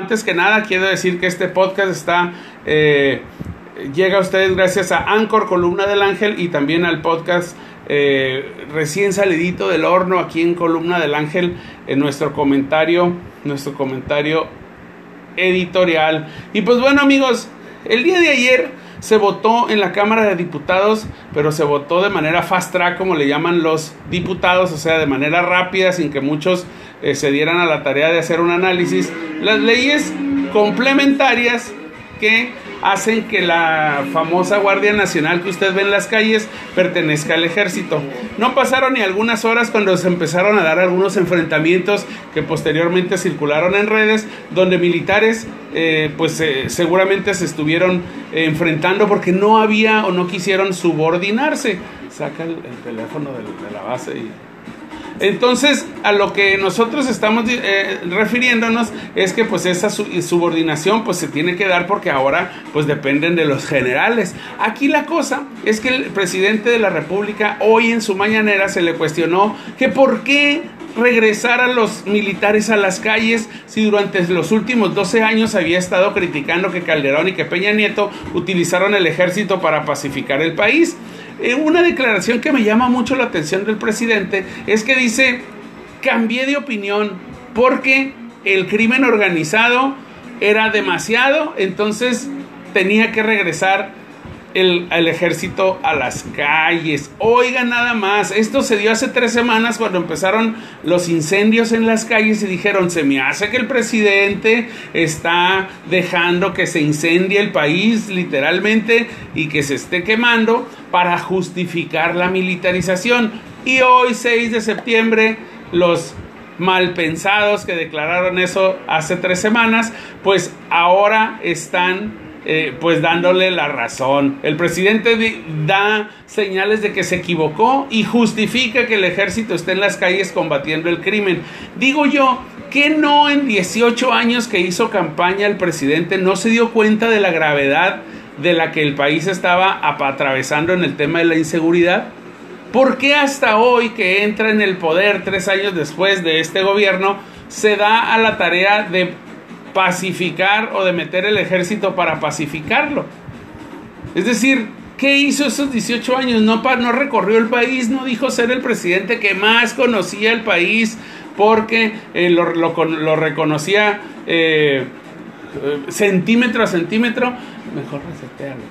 Antes que nada, quiero decir que este podcast está eh, llega a ustedes gracias a Anchor, Columna del Ángel, y también al podcast eh, recién salidito del horno aquí en Columna del Ángel, en nuestro comentario, nuestro comentario editorial. Y pues bueno, amigos, el día de ayer se votó en la Cámara de Diputados, pero se votó de manera fast track, como le llaman los diputados, o sea, de manera rápida, sin que muchos eh, se dieran a la tarea de hacer un análisis, las leyes complementarias que hacen que la famosa Guardia Nacional que usted ve en las calles pertenezca al ejército. No pasaron ni algunas horas cuando se empezaron a dar algunos enfrentamientos que posteriormente circularon en redes, donde militares eh, pues eh, seguramente se estuvieron enfrentando porque no había o no quisieron subordinarse. Saca el, teléfono de la base y entonces, a lo que nosotros estamos eh, refiriéndonos es que pues esa subordinación pues se tiene que dar porque ahora pues dependen de los generales. Aquí la cosa es que el presidente de la República hoy en su mañanera se le cuestionó que por qué regresar a los militares a las calles si durante los últimos 12 años había estado criticando que Calderón y que Peña Nieto utilizaron el ejército para pacificar el país. Eh, una declaración que me llama mucho la atención del presidente es que dice, cambié de opinión porque el crimen organizado era demasiado, entonces tenía que regresar el, ejército a las calles. Oiga nada más, esto se dio hace tres semanas cuando empezaron los incendios en las calles y dijeron, se me hace que el presidente está dejando que se incendie el país literalmente y que se esté quemando para justificar la militarización. Y hoy, 6 de septiembre, los malpensados que declararon eso hace tres semanas, pues ahora están eh, pues dándole la razón. El presidente da señales de que se equivocó y justifica que el ejército esté en las calles combatiendo el crimen. Digo yo, que no en 18 años que hizo campaña el presidente no se dio cuenta de la gravedad de la que el país estaba atravesando en el tema de la inseguridad? ¿Por qué hasta hoy que entra en el poder tres años después de este gobierno se da a la tarea de pacificar o de meter el ejército para pacificarlo. Es decir, ¿qué hizo esos 18 años? No, no recorrió el país, no dijo ser el presidente que más conocía el país porque eh, lo, reconocía eh, eh, centímetro a centímetro. Mejor resetearlo.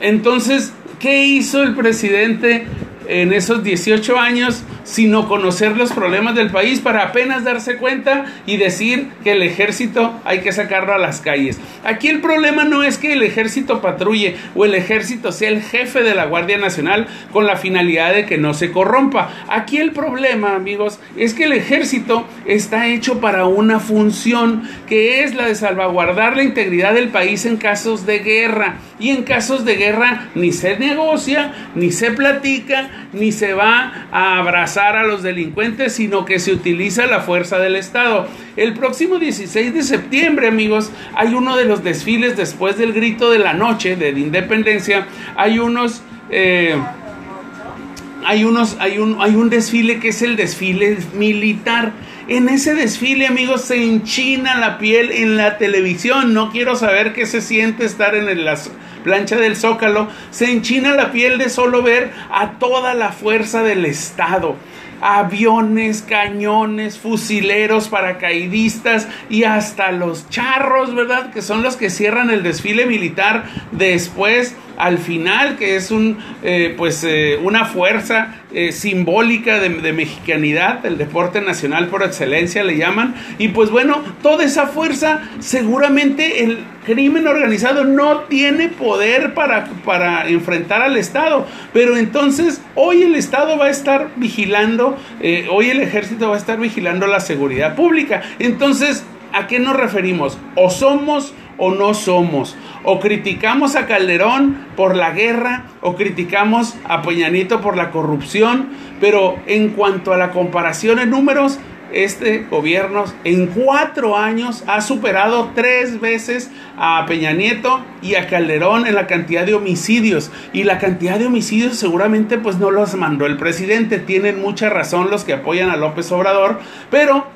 Entonces, ¿qué hizo el presidente en esos 18 años sino conocer los problemas del país para apenas darse cuenta y decir que el ejército hay que sacarlo a las calles. Aquí el problema no es que el ejército patrulle o el ejército sea el jefe de la Guardia Nacional con la finalidad de que no se corrompa. Aquí el problema, amigos, es que el ejército está hecho para una función que es la de salvaguardar la integridad del país en casos de guerra. Y en casos de guerra ni se negocia, ni se platica, ni se va a abrazar a los delincuentes, sino que se utiliza la fuerza del Estado. El próximo 16 de septiembre, amigos, hay uno de los desfiles después del grito de la noche de independencia. Hay unos... Eh, hay unos, hay un, hay un desfile que es el desfile militar. En ese desfile, amigos, se enchina la piel en la televisión. No quiero saber qué se siente estar en las plancha del Zócalo, se enchina la piel de solo ver a toda la fuerza del Estado aviones, cañones, fusileros, paracaidistas y hasta los charros, ¿verdad? Que son los que cierran el desfile militar después al final, que es un, eh, pues, eh, una fuerza eh, simbólica de, mexicanidad, el deporte nacional por excelencia le llaman. Y pues bueno, toda esa fuerza, seguramente el crimen organizado no tiene poder para, para enfrentar al Estado. Pero entonces hoy el Estado va a estar vigilando, hoy el ejército va a estar vigilando la seguridad pública. Entonces, ¿a qué nos referimos? O somos o no somos. O criticamos a Calderón por la guerra, o criticamos a Peñanito por la corrupción, pero en cuanto a la comparación en números, este gobierno en cuatro años ha superado tres veces a Peña Nieto y a Calderón en la cantidad de homicidios. Y la cantidad de homicidios seguramente pues no los mandó el presidente. Tienen mucha razón los que apoyan a López Obrador, pero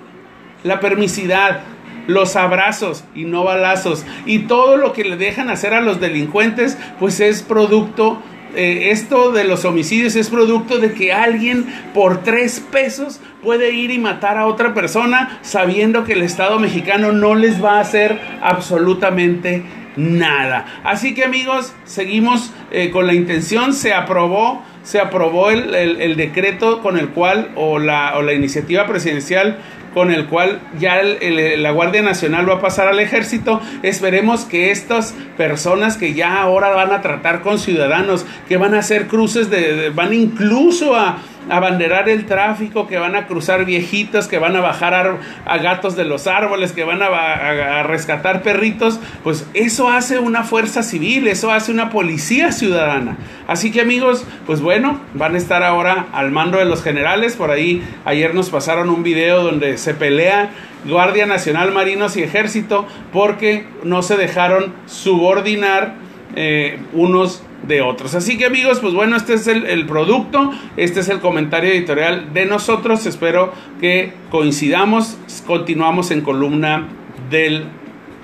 la permisidad, los abrazos y no balazos. Y todo lo que le dejan hacer a los delincuentes, pues es producto eh, esto de los homicidios es producto de que alguien por tres pesos puede ir y matar a otra persona sabiendo que el Estado mexicano no les va a hacer absolutamente nada. Así que amigos, seguimos eh, con la intención, se aprobó, se aprobó el, decreto con el cual, o la, o la iniciativa presidencial con el cual ya la Guardia Nacional va a pasar al ejército. Esperemos que estas personas que ya ahora van a tratar con ciudadanos, que van a hacer cruces de van incluso a abanderar el tráfico, que van a cruzar viejitas, que van a bajar a, gatos de los árboles, que van a, rescatar perritos, pues eso hace una fuerza civil, eso hace una policía ciudadana. Así que amigos, pues bueno, van a estar ahora al mando de los generales. Por ahí ayer nos pasaron un video donde se pelea Guardia Nacional, Marinos y Ejército porque no se dejaron subordinar eh, unos de otros. Así que amigos, pues bueno, este es el, producto, este es el comentario editorial de nosotros. Espero que coincidamos, continuamos en columna del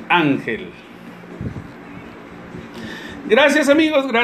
ángel. Gracias amigos, gracias.